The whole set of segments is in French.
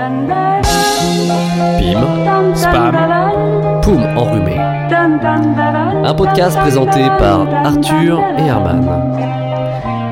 Pim, spam, poum enrhumé. Un podcast présenté par Arthur et Herman.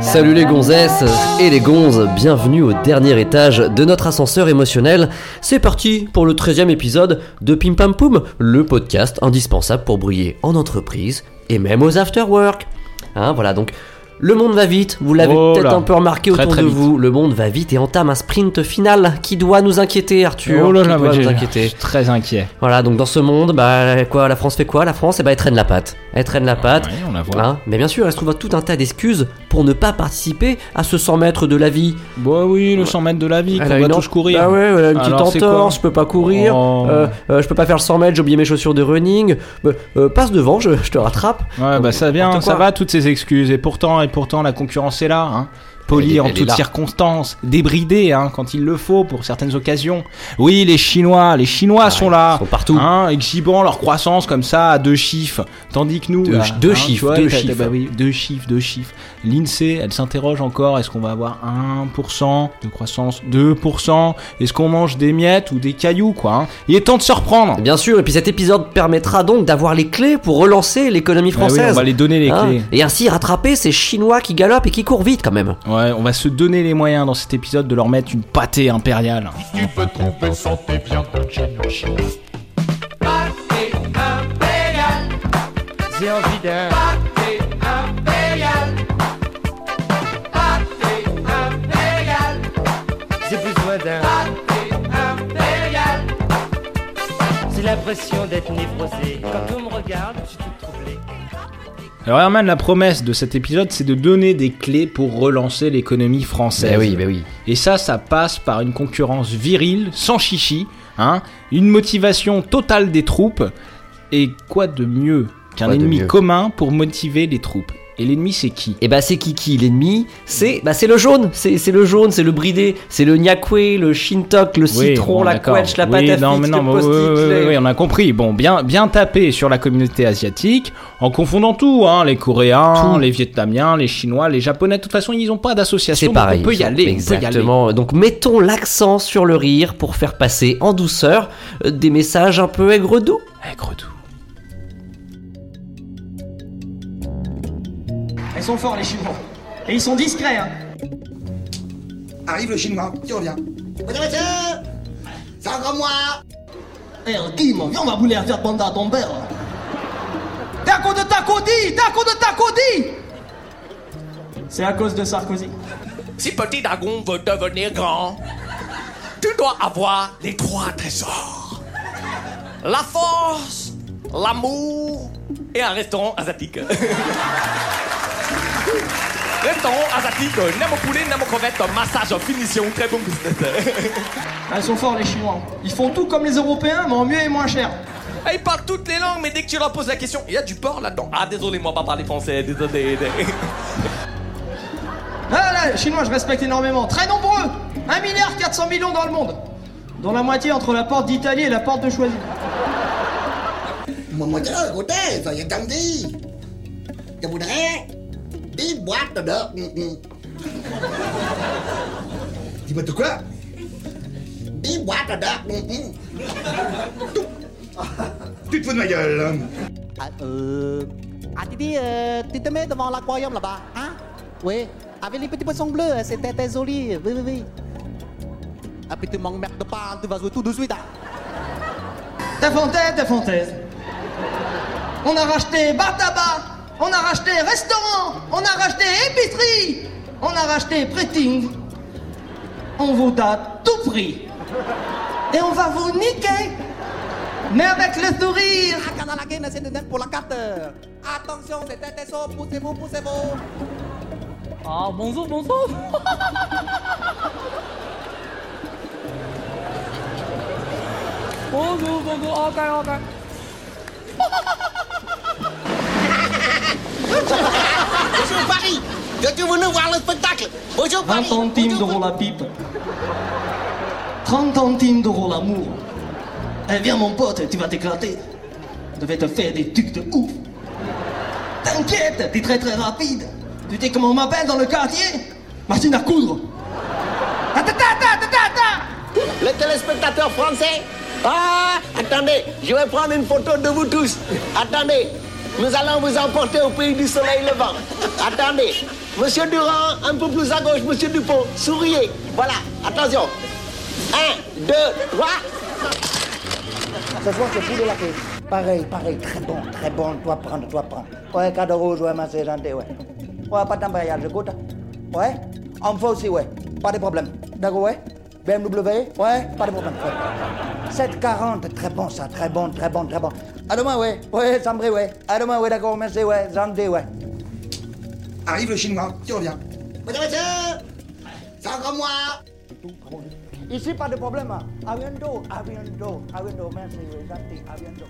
Salut les gonzesses et les gonzes, bienvenue au dernier étage de notre ascenseur émotionnel. C'est parti pour le 13e épisode de Pim Pam Poum, le podcast indispensable pour briller en entreprise et même aux afterwork. Hein, voilà donc le monde va vite, vous l'avez Oh peut-être un peu remarqué très, autour très de vite. vous. Le monde va vite et entame un sprint final qui doit nous inquiéter, Arthur. Oh là qui là, doit moi, nous j'ai- je suis très inquiet. Voilà, donc dans ce monde, bah quoi, la France fait quoi? La France, eh ben, elle traîne la patte. Elle traîne la patte. Ouais, on la voit. Hein? Mais bien sûr, elle se trouve tout un tas d'excuses pour ne pas participer à ce 100 mètres de la vie. Bah oui, le 100 mètres de la vie, qu'on Elle a doit une tous courir. Ah ouais, elle a une petite Alors, entorse, je peux pas courir. Oh. Euh, euh, je peux pas faire le 100 mètres, j'ai oublié mes chaussures de running. Euh, euh, passe devant, je, je te rattrape. Ouais, bah ça vient, ça va toutes ces excuses. Et pourtant, pourtant, la concurrence est là. Hein. Poli est- en toutes circonstances, débridé hein, quand il le faut pour certaines occasions. Oui, les Chinois, les Chinois sont là, sont partout. hein, exhibant leur croissance comme ça à deux chiffres, tandis que nous, Deux- là, deux hein, chiffres, vois, deux chiffres. bah oui, deux chiffres, deux chiffres. L'Insee, elle s'interroge encore, est-ce qu'on va avoir 1% de croissance, 2% Est-ce qu'on mange des miettes ou des cailloux, quoi hein? Il est temps de se reprendre. Bien sûr, et puis cet épisode permettra donc d'avoir les clés pour relancer l'économie Bah oui, française. on va les donner les clés. et ainsi rattraper ces Chinois qui galopent et qui courent vite quand même. Ouais, on va se donner les moyens dans cet épisode de leur mettre une pâtée impériale. Tu peux trouver santé viande de Chine. J'ai envie d'un pâté impérial. Pâté impérial. J'ai besoin d'un pâté impérial. J'ai l'impression d'être névrosé. Quand on me regarde, je. Alors Herman, la promesse de cet épisode, c'est de donner des clés pour relancer l'économie française. Ben oui, ben oui. Et ça, ça passe par une concurrence virile, sans chichi, hein, une motivation totale des troupes, et quoi de mieux qu'un ennemi commun pour motiver les troupes? Et l'ennemi, c'est qui Et bah c'est Kiki, l'ennemi, c'est bah c'est le jaune, c'est le jaune, c'est le bridé, c'est le nyakwe, le shintok, le citron, bon, la quetch, la Oui, pâte non, mais non, mais oui, on a compris. Bon, bien, bien tapé sur la communauté asiatique, en confondant tout, hein, les Coréens, Tout. les Vietnamiens, les Chinois, les Japonais. De toute façon, ils n'ont pas d'association. C'est pareil. On peut y aller. y. Exactement. Donc mettons l'accent sur le rire pour faire passer en douceur euh, des messages un peu aigre doux. Ils sont forts les Chinois. Et ils sont discrets, hein. Arrive le chinois, qui revient. Monsieur, monsieur C'est encore moi Eh, Kim, viens, on va bouler à faire bande à ton père. Cause de à cause de Takodi C'est à cause de Sarkozy. Si petit dragon veut devenir grand, tu dois avoir les trois trésors. La force, l'amour et un restaurant asiatique. restaurant asiatique, nem au poulet, crevettes, massage, finition, très bon business. Ah, ils sont forts les Chinois. Ils font tout comme les Européens, mais en mieux et moins cher. Ah, Ils parlent toutes les langues, mais dès que tu leur poses la question, il y a du porc là-dedans. Ah, désolé, moi, pas parler français, désolé. Ah là, les Chinois, je respecte énormément. Très nombreux 1 milliard 400 millions dans le monde. Dont la moitié entre la porte d'Italie et la porte de Choisy. Écoutez, soyez gentil Je voudrais 10 boîtes de... mm, mm, Dis-moi de quoi? 10 boîtes de... mm, mm. Tu te fous de ma gueule hein? Ah, euh... Ah, Didi, euh, tu te mets devant l'aquarium là-bas, hein? Oui, avec les petits poissons bleus, hein, c'était très joli, oui, oui, oui. Ah, puis tu m'emmerdes pas, tu vas jouer tout de suite, hein? Ta fontaise, ta fontaise. On a racheté bar tabac, on a racheté restaurant, on a racheté épicerie, on a racheté prêting. On vous donne tout prix. Et on va vous niquer. Mais avec le sourire. Pour la carte. Attention, c'est poussez-vous, poussez-vous. Ah, bonjour, bonjour. bonjour, bonjour, ok, ok. Bonjour Paris Je suis venu voir le spectacle Bonjour 20 Paris centimes d'euros la pipe. 30 centimes d'euros l'amour. Eh viens mon pote, tu vas t'éclater. Je vais te faire des trucs de ouf. T'inquiète, t'es très très rapide. Tu sais comment on m'appelle dans le quartier? Machine à coudre. Attends, attends, attends, attends Les téléspectateurs en français Ah, attendez, je vais prendre une photo de vous tous. Attendez, nous allons vous emporter au pays du soleil levant. Attendez, Monsieur Durand, un peu plus à gauche, Monsieur Dupont, souriez. Voilà, attention. Un, deux, trois. Ce soir, c'est pour de la paix. Pareil, pareil, très bon, très bon. Toi prendre, toi prendre. Ouais, cadeau rouge, ouais, ma c'est gentil, ouais. Ouais, pas d'emballage, j'écoute. Ouais, en faut aussi, ouais. Pas de problème. D'accord, ouais. BMW, ouais, pas de problème. Ouais. 740, très bon, ça, très bon, très bon, très bon. À demain, ouais. Ouais, Sambré, ouais. À demain, ouais, d'accord, merci, ouais. Gentil, ouais. Arrive le chinois, tu reviens. Monsieur, monsieur C'est encore moi Ici, pas de problème. hein. À bientôt, à bientôt, à bientôt. Merci, gentil, à bientôt.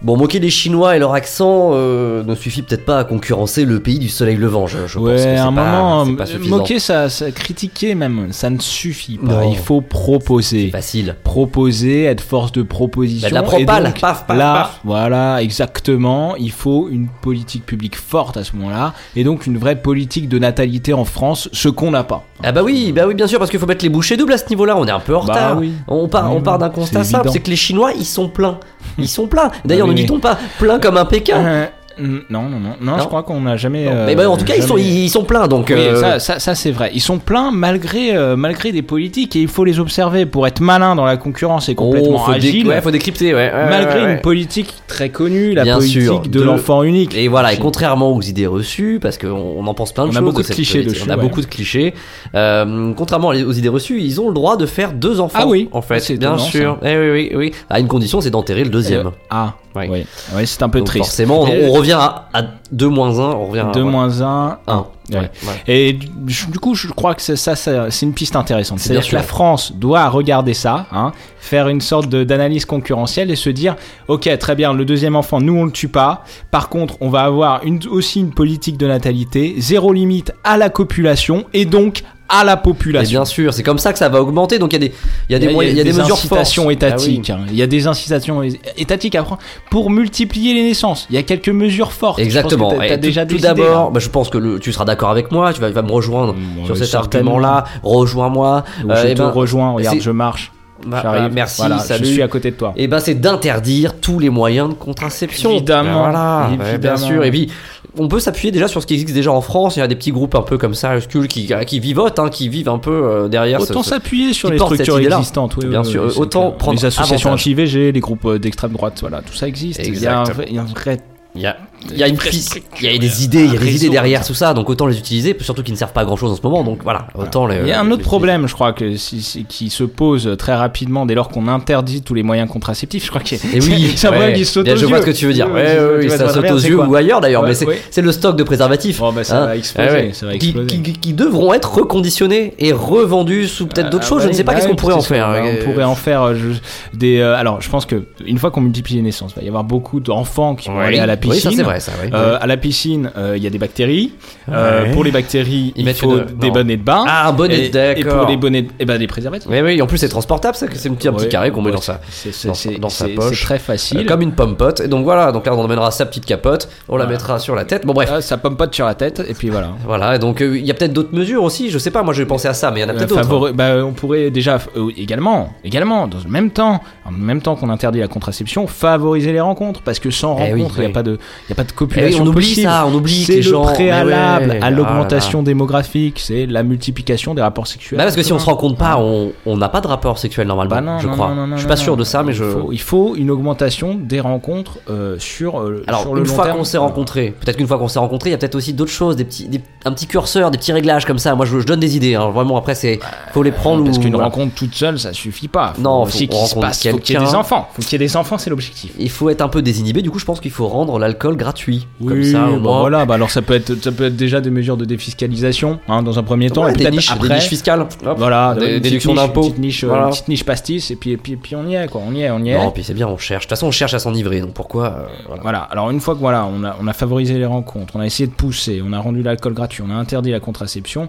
Bon, moquer les Chinois et leur accent euh, ne suffit peut-être pas à concurrencer le pays du soleil levant. Je, je pense que Ouais, à un pas- moment, pas suffisant. moquer, ça, ça- critiquer même, ça ne suffit pas. Non. Il faut proposer. Facile. Proposer, être force de proposition. Bah, de la Et propale, donc, paf, paf, là, paf. voilà, exactement. Il faut une politique publique forte à ce moment-là, et donc une vraie politique de natalité en France, ce qu'on n'a pas. Ah bah oui, bah oui, bien sûr, parce qu'il faut mettre les bouchées doubles à ce niveau-là. On est un peu en Bah retard. oui. On part, Oui, on part d'un constat simple, c'est que les Chinois, ils sont pleins. Ils sont pleins. D'ailleurs, ne dit-on pas plein comme un Pékin? Euh, non, non, non, non, je crois qu'on n'a jamais. Non, euh, mais bah, en tout cas, ils sont, jamais- ils sont pleins, donc. Oui, euh, ça, ça, ça, c'est vrai. Ils sont pleins malgré, euh, malgré des politiques et il faut les observer pour être malin dans la concurrence et complètement oh, faut, dé- agile. ouais, faut décrypter, ouais. ouais, malgré ouais, une politique très connue, la Bien politique sûr, de, de- l'enfant unique. Et voilà, et contrairement aux idées reçues, parce qu'on on en pense plein de On a choses. beaucoup de clichés dessus, On a beaucoup de clichés. Euh, contrairement aux idées reçues, ils ont le droit de faire deux enfants. Ah oui, en fait, bien étonnant, sûr. Eh oui, oui, oui. À une condition, c'est d'enterrer le deuxième. Euh, ah, oui, Ouais, c'est un peu Donc triste. Forcément, on revient à, à 2 moins 1, on revient à 2 ouais. moins 1, Un. Ouais, ouais. Et du, coup, je crois que c'est- ça, ça c'est une piste intéressante. C'est-à-dire que la. France doit regarder ça, hein, faire une sorte d'analyse concurrentielle et se dire, ok, très bien, le deuxième enfant, nous on le tue pas. Par contre, on va avoir une, aussi une politique de natalité, zéro limite à la copulation et donc à la Et population. bien sûr, c'est comme ça que ça va augmenter. Donc il y a des, il y a des, moyens, il y a des, mesures incitations fortes. étatiques. Ah oui. hein. Il y a des incitations étatiques à prendre pour multiplier les naissances. Il y a quelques mesures fortes. Exactement. Je pense que Et tout- déjà tout, d'abord, bah, je pense que le- tu seras d'accord avec moi. Tu vas, tu vas me rejoindre sur oui, cet argument-là. Rejoins-moi. Où Euh, je eh te ben, rejoins. Regarde, je marche. Bah, euh, merci, Voilà, salut. Je suis à côté de toi. Et ben c'est d'interdire tous les moyens de contraception. Évidemment, Voilà, ouais, bien évidemment. sûr. Et puis on peut s'appuyer déjà sur ce qui existe déjà en France. Il y a des petits groupes un peu comme ça, qui, qui vivotent, hein, qui vivent un peu euh, derrière. Autant s'appuyer sur les structures existantes. Oui, Bien oui, sûr. oui, Autant prendre les associations anti-IVG, les groupes euh, d'extrême droite, voilà, tout ça existe. Il y a un vrai- il y a un vrai Il y a, il y a une piste, il y a des idées, il y a des idées derrière tout ça, donc autant les utiliser, surtout qu'ils ne servent pas à grand chose en ce moment, donc voilà, autant les. Il y a un autre problème, je crois, que si- si- qui se pose très rapidement dès lors qu'on interdit tous les moyens contraceptifs. Je crois que Eh oui, c'est un problème qui saute aux je yeux. vois ce que tu veux dire. Oui, oui, oui, ça saute aux yeux ou ailleurs d'ailleurs, mais c'est oui. le stock de préservatifs. Bah, ça hein. va exploser, Ah ça va Qui- exploser. Qui, devront être reconditionnés et revendus sous peut-être d'autres Ah, choses. je ouais, ne sais pas bah qu'est-ce ouais, qu'on pourrait en faire. euh, On pourrait en faire euh, je- des. euh, alors, je pense que une fois qu'on multiplie les naissances, il va y avoir beaucoup d'enfants qui vont Oui. aller à la Oui, piscine. Ça, c'est vrai, ça, oui. Euh, À la piscine, euh, il y a des bactéries. Euh. Pour les bactéries, Ils il mettent faut une- des non. bonnets de bain. Ah, un bonnet, et, et d'accord. pour les bonnets, et ben des préservatifs. Oui, oui, en plus c'est transportable, ça, c'est un petit, un petit Ouais, carré qu'on met dans sa, dans, sa poche. c'est très facile. Euh, comme une pomme pote. Et donc voilà, donc là on emmènera sa petite capote, on la mettra sur la tête. Bon bref. Ah, ça pomme pas sur la tête et puis voilà. Voilà, et donc euh, il y a peut-être d'autres mesures aussi, je sais pas, moi j'ai pensé à ça, mais il y en a peut-être d'autres. favori- bah, on pourrait déjà également, également, dans le même temps, en même temps qu'on interdit la contraception, favoriser les rencontres, parce que sans Eh rencontre, il n'y oui. a pas de, il y a pas de copulation on oublie ça, on oublie que C'est les le gens- mais préalable ouais, à ah l'augmentation démographique, c'est la multiplication des rapports sexuels. Bah parce que si on se rencontre pas, on n'a pas de rapport sexuel normalement, Bah je crois. je suis pas sûr de ça, mais je. Il faut, une augmentation des rencontres euh, sur, euh, Alors le une fois qu'on s'est rencontrés, peut-être qu'une fois qu'on s'est rencontrés, il y a peut-être aussi d'autres choses, des petits, des- un petit curseur, des petits réglages comme ça. Moi je, donne des idées, hein. vraiment après c'est, faut les prendre Parce qu'une rencontre toute seule, ça suffit pas. Non, faut qu'il se rencontrer passe, faut qu'il y ait des enfants. Faut qu'il y ait des enfants, c'est l'objectif. Il faut être un peu désinhibé, du coup je pense qu'il faut rendre l'alcool gratuit. comme ça au bah moins. voilà, bah alors ça peut être ça peut être déjà des mesures de défiscalisation hein, dans un premier temps Ouais, et peut-être niches, après des niches fiscales. Hop. voilà, Des déductions d'impôts. une petite niche, Voilà. petite niche pastis et puis et puis, et puis on y est quoi, on y est, on y est. Non, puis c'est bien, on cherche. De toute façon, on cherche à s'enivrer, donc pourquoi euh, voilà. Voilà, alors une fois que voilà, on a, on a favorisé les rencontres, on a essayé de pousser, on a rendu l'alcool gratuit, on a interdit la contraception,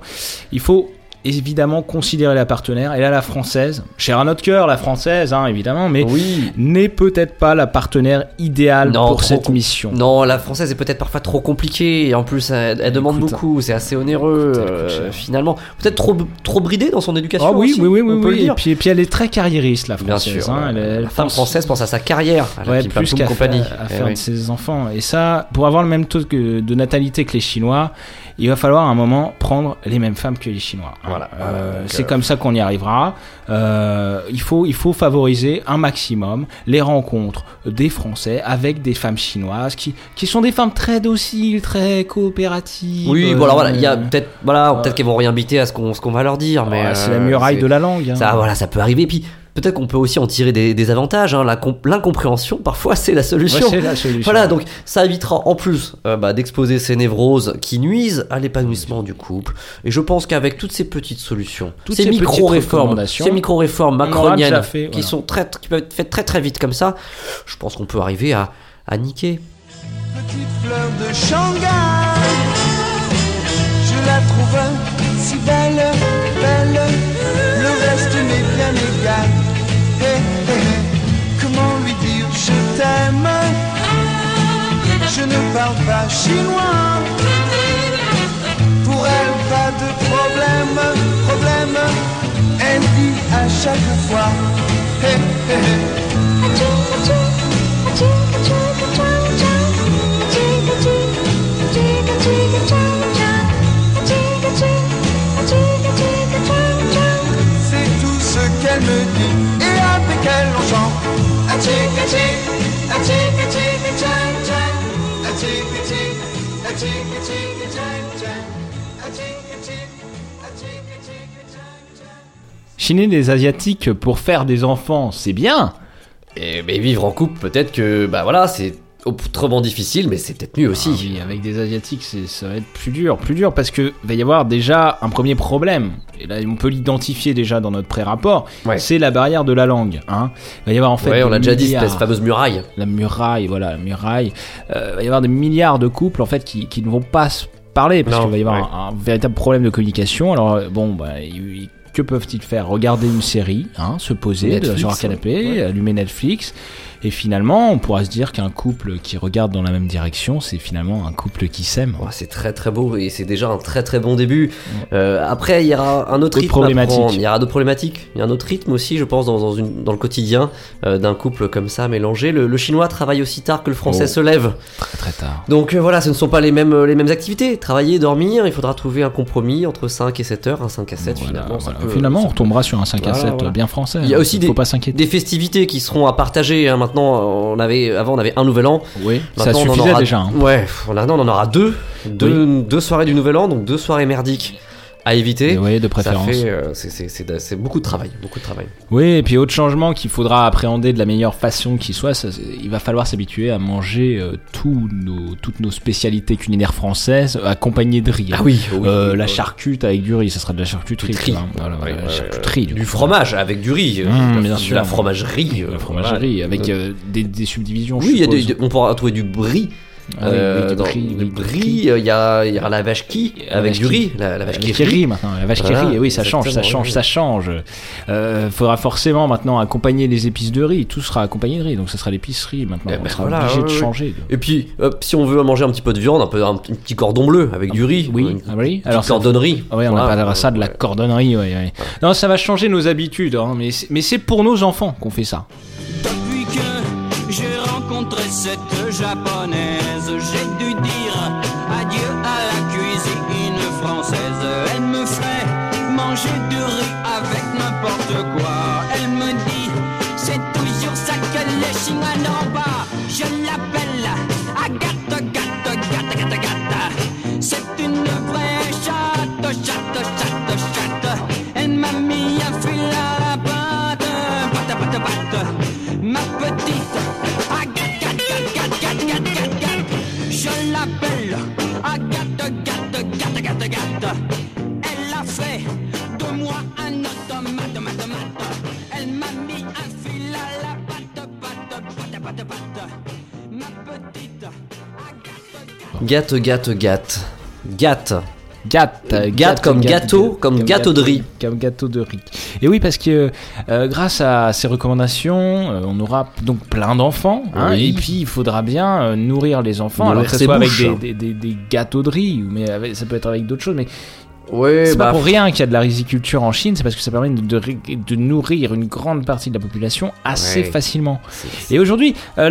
il faut évidemment considérer la partenaire. Et là, la française, chère à notre cœur, la française, hein, évidemment, mais Oui. n'est peut-être pas la partenaire idéale Non, pour cette mission. Non, la française est peut-être parfois trop compliquée et en plus elle, elle demande Écoute, beaucoup, c'est assez onéreux euh, finalement. Peut-être trop trop bridée dans son éducation. Ah oui, oui, oui, oui, oui. Et puis, et puis elle est très carriériste, la Bien française. sûr, hein, elle, elle la femme pense- française pense à sa carrière, à la Ouais, plus qu'à compagnie. faire, à Eh faire oui. de ses enfants. Et ça, pour avoir le même taux de natalité que les Chinois, il va falloir à un moment prendre les mêmes femmes que les Chinois. hein. Voilà, Euh, c'est euh, comme ça qu'on y arrivera. Euh, il, faut, il faut favoriser un maximum les rencontres des Français avec des femmes chinoises qui, qui sont des femmes très dociles, très coopératives. Oui, bon alors voilà, il y a peut-être voilà, peut-être qu'elles vont réinviter à ce qu'on ce qu'on va leur dire, mais ouais, c'est la muraille de la langue. hein. Ça, voilà, ça peut arriver. Puis peut-être qu'on peut aussi en tirer des, des avantages. hein. L'incompréhension, parfois, c'est la solution. c'est la solution. Voilà, donc ça évitera en plus euh, bah, d'exposer ces névroses qui nuisent à l'épanouissement du couple. Et je pense qu'avec toutes ces petites solutions, Toutes ces micro-réformes, ces micro-réformes macroniennes qui sont très, qui peuvent être faites très très vite comme ça, je pense qu'on peut arriver à, à niquer. Petite fleur de Shanghai, je la trouve si belle, chinois, pour elle pas de problème, problème, elle dit à chaque fois. Hé, hé, hé. C'est tout ce qu'elle me dit Et avec elle on chante Chiner des Asiatiques pour faire des enfants, c'est bien. Et mais vivre en couple, peut-être que bah voilà, c'est autrement difficile, mais c'est peut-être mieux aussi. Ah oui, avec des asiatiques, ça va être plus dur, plus dur parce que va y avoir déjà un premier problème. Et là, on peut l'identifier déjà dans notre pré-rapport. Ouais. C'est la barrière de la langue. Hein. Il va y avoir en fait. ouais, on l'a déjà dit, cette fameuse muraille. La muraille, voilà, la muraille. Euh, il va y avoir des milliards de couples en fait qui, qui ne vont pas se parler parce qu'il va y avoir ouais. un, un véritable problème de communication. Alors euh, bon, bah, que peuvent-ils faire? Regarder une série, hein, se poser Netflix, sur un canapé, ouais. allumer Netflix. Et finalement, on pourra se dire qu'un couple qui regarde dans la même direction, c'est finalement un couple qui s'aime. C'est très très beau et c'est déjà un très très bon début. Euh, après, il y aura un autre rythme. problématiques. Il y aura d'autres problématiques. Il y a un autre rythme aussi, je pense, dans, dans, une, dans le quotidien euh, d'un couple comme ça mélangé. Le, le chinois travaille aussi tard que le français Oh. se lève. Très très tard. Donc euh, voilà, ce ne sont pas les mêmes, les mêmes activités. Travailler, dormir, il faudra trouver un compromis entre 5 et 7 heures. Un 5 à 7 Voilà, finalement. ça voilà. peut- Finalement, on retombera sur un 5 à Voilà, 7 voilà. bien français. Il y a hein. aussi faut des, pas s'inquiéter. des festivités qui seront à partager. hein. Maintenant, on avait, avant, on avait un nouvel an. Oui, ça Maintenant, on en suffisait aura- déjà. hein. Ouais, non, on en aura deux. Deux, deux soirées du nouvel an, donc deux soirées merdiques à éviter. Oui, de préférence. euh, c'est- beaucoup de travail, beaucoup de travail. Oui, et puis autre changement qu'il faudra appréhender de la meilleure façon qui soit, ça, il va falloir s'habituer à manger euh, nos, toutes nos spécialités culinaires françaises accompagnées de riz. Ah oui, oui, Euh, oui, la charcute avec du riz, ça sera de la charcuterie. Riz. Voilà, Ouais, la ouais, charcuterie. du fromage avec du riz, euh, Mmh, de- bien sûr. la fromagerie, euh, La fromagerie, voilà. avec euh, des, des subdivisions. Oui, il y a des- suppose. on pourra trouver du brie. Ah oui, euh, dans- du brie, euh, il y, a, il y aura la vache qui avec du riz, la, la vache qui qui rit. maintenant, la vache qui Voilà, rit, oui, ça change, ça change, oui. ça change. Euh, faudra forcément maintenant accompagner les épices de riz, tout sera accompagné de riz, donc ça sera l'épicerie maintenant. Eh on ben sera voilà, obligé ouais, de changer. Et puis, hop, si on veut manger un petit peu de viande, un, peu, un, petit- cordon bleu avec du riz. Oui, une ah oui. ça- cordonnerie. Oui, on Voilà. appellera ça de la cordonnerie. ouais, ouais. Non, ça va changer nos habitudes, hein, mais c'est pour nos enfants qu'on fait ça. Cette japonaise, j'ai dû dire adieu à la cuisine française. Elle me fait manger du riz avec n'importe quoi. Elle me dit, c'est toujours ça que les Chinois n'ont pas. Ma petite Gâte, gâte, gâte. Gâte. Gat, euh, Gat comme gâteau, comme gâteau de riz. Comme gâteau de riz. Et oui, parce que euh, grâce à ces recommandations, euh, on aura donc plein d'enfants. hein, Oui. et puis, il faudra bien euh, nourrir les enfants. Nourrir alors que ce soit avec bouches. des, des- des- des gâteaux de riz, mais avec- ça peut être avec d'autres choses. Mais Ouais, c'est bah, pas pour rien qu'il y a de la riziculture en Chine, c'est parce que ça permet de, de ré- de nourrir une grande partie de la population assez Ouais. facilement. Et aujourd'hui, euh,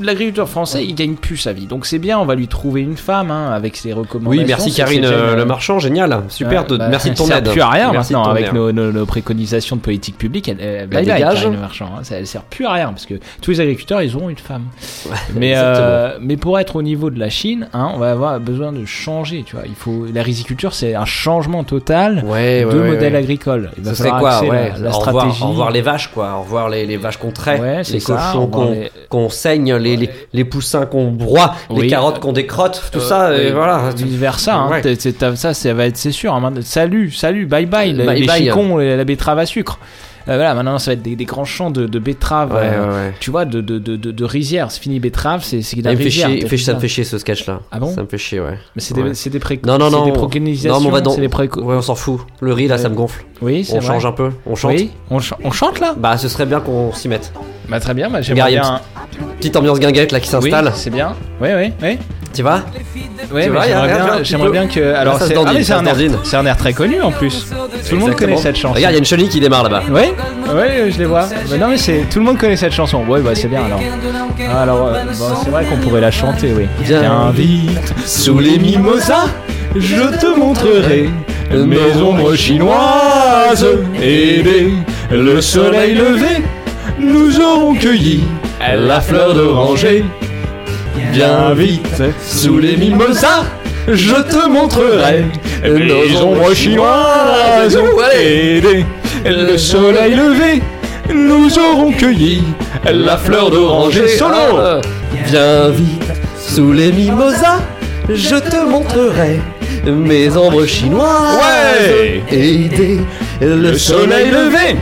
l'agriculteur français, il gagne plus sa vie. Donc c'est bien, on va lui trouver une femme hein, avec ses recommandations. Oui, merci Karine euh, Le Marchand, génial. Super, Ouais, de- bah, merci de ton elle aide. sert plus à rien Merci maintenant avec nos, nos- nos préconisations de politique publique. Elle, elle. Karine Le Marchand. hein. Ça, elle sert plus à rien parce que tous les agriculteurs, ils auront une femme. mais, euh, mais pour être au niveau de la Chine, hein, on va avoir besoin de changer. Tu vois, il faut la riziculture, c'est un changement total Ouais, de ouais, modèle ouais. agricole. Il va falloir quoi la, revoir, stratégie. au revoir les vaches, quoi. Au revoir les, les vaches qu'on traite, les ça, cochons revoir qu'on les- saigne, les, les, les poussins qu'on broie, les carottes qu'on décrotte, tout Euh, ça, et voilà. Versa, hein. T'as- ça, ça va être, c'est sûr. hein. Salut, salut, bye bye, les, Bye les bye. chicons, la betterave à sucre. Euh, voilà, maintenant ça va être des, des grands champs de, de betteraves, Ouais, euh, ouais, ouais. tu vois, de, de, de, de, rizières. C'est fini betterave, c'est c'est de la fait rizière. chier, fait- fait ça me fait chier ce sketch là. Ah bon Ça me fait chier, ouais. Mais c'est des, Ouais. c'est des, pré- Non, non, c'est non. des préconisations, Non, on va dans- c'est des préco- Ouais, on s'en fout. Le riz là, ça me gonfle. Oui, c'est On vrai. change un peu. On chante. Oui, on, ch- on chante là Bah, ce serait bien qu'on s'y mette. Bah très bien, bah, j'aimerais bien... petite ambiance guinguette là qui s'installe. Oui, c'est bien. Oui, oui, oui. Tu vois Ouais, mais j'aimerais bien, que. Alors, c'est ah, c'est ça un, un air très connu en plus. Tout le monde connaît cette chanson. Regarde, il y a une chenille qui démarre là-bas. Oui, ouais, je les vois. Mais non, mais c'est tout le monde connaît cette chanson. Ouais, bah c'est bien alors. Ah, Alors, euh, bon, c'est vrai qu'on pourrait la chanter, oui. Viens vite sous les mimosas, je te montrerai mes ombres chinoises. Et dès le soleil levé, nous aurons cueilli la fleur d'oranger. Viens vite sous les mimosas, je te montrerai nos ombres chinoises. Dès le soleil levé, nous aurons cueilli la fleur d'oranger solo. Ah, Viens vite sous les mimosas, je te montrerai mes ombres chinoises. Ouais. Et dès le soleil levé,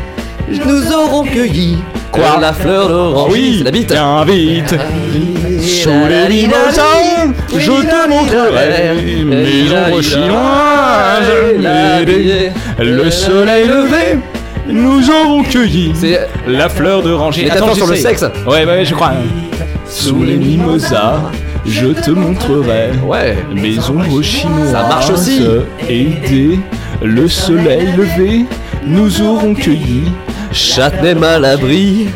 nous aurons cueilli Quoi la fleur d'oranger. Oui, la bite. Vite sous les mimosas, je te montrerai mes ombres chinoises. Le soleil levé, nous aurons cueilli la fleur d'oranger. métaphore Attends, sur le sexe. Ouais, ouais, je crois. Sous les mimosas, je te montrerai Ouais. mes ombres chinoises. Ça marche aussi. Dès le soleil levé, nous aurons cueilli Châtenay mal abri.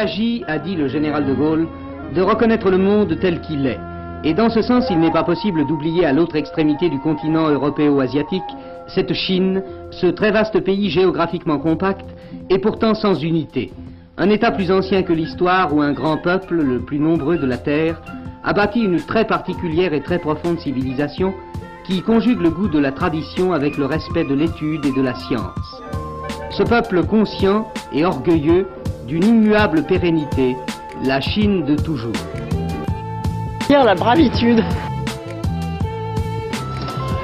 S'agit, a dit le général de Gaulle, de reconnaître le monde tel qu'il est. Et dans ce sens, il n'est pas possible d'oublier à l'autre extrémité du continent européo-asiatique cette Chine, ce très vaste pays géographiquement compact et pourtant sans unité. Un État plus ancien que l'histoire où un grand peuple, le plus nombreux de la Terre, a bâti une très particulière et très profonde civilisation qui conjugue le goût de la tradition avec le respect de l'étude et de la science. Ce peuple conscient et orgueilleux d'une immuable pérennité, la Chine de toujours. La bravitude.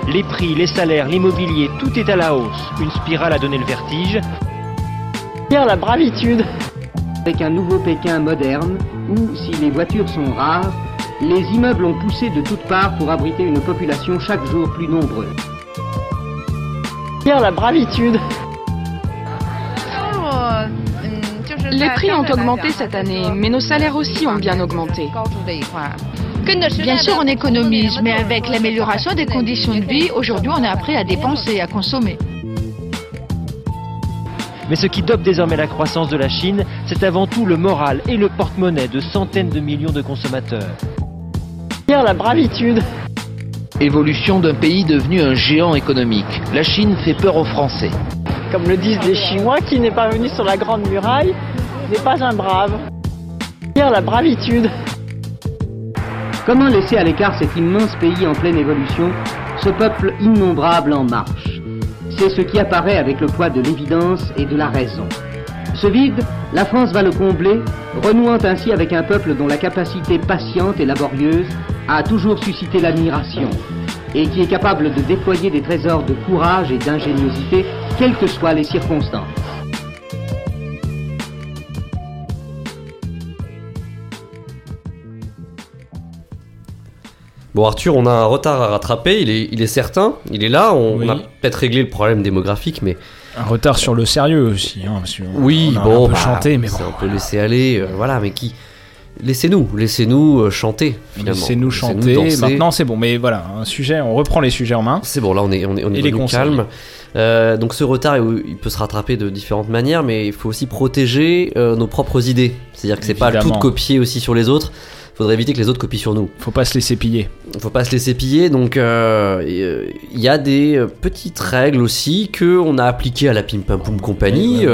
Les prix, les salaires, l'immobilier, tout est à la hausse. Une spirale a donné le vertige. La bravitude. Avec un nouveau Pékin moderne, où, si les voitures sont rares, les immeubles ont poussé de toutes parts pour abriter une population chaque jour plus nombreuse. La bravitude. Les prix ont augmenté cette année, mais nos salaires aussi ont bien augmenté. Bien sûr, on économise, mais avec l'amélioration des conditions de vie, aujourd'hui, on est appris à dépenser, à consommer. Mais ce qui dope désormais la croissance de la Chine, c'est avant tout le moral et le porte-monnaie de centaines de millions de consommateurs. La bravitude. Évolution d'un pays devenu un géant économique. La Chine fait peur aux Français. Comme le disent les Chinois, qui n'est pas venu sur la grande muraille n'est pas un brave. Dire la bravitude. Comment laisser à l'écart cet immense pays en pleine évolution, ce peuple innombrable en marche? C'est ce qui apparaît avec le poids de l'évidence et de la raison. Ce vide, la France va le combler, renouant ainsi avec un peuple dont la capacité patiente et laborieuse a toujours suscité l'admiration, et qui est capable de déployer des trésors de courage et d'ingéniosité quelles que soient les circonstances. Bon Arthur, on a un retard à rattraper, il est, il est certain, il est là, on, Oui. on a peut-être réglé le problème démographique, mais... Un retard sur le sérieux aussi. Hein, parce Oui, on a bon, un peu bah, chanté, mais bon. un peu laisser aller, euh, voilà, mais qui... Laissez-nous, laissez-nous euh, chanter, finalement. Laissez-nous chanter. Maintenant, c'est bon. Mais voilà, un sujet. On reprend les sujets en main. C'est bon, là on est, on est, on est devenu conseils. calme. Euh, donc ce retard, il il peut se rattraper de différentes manières, mais il faut aussi protéger euh, nos propres idées. C'est-à-dire que c'est pas tout copier aussi sur les autres. Faudrait éviter que les autres copient sur nous. Faut pas se laisser piller. Faut pas se laisser piller. Donc euh, euh, il y a des petites règles aussi que on a appliquées à la Pim Pam Poum Company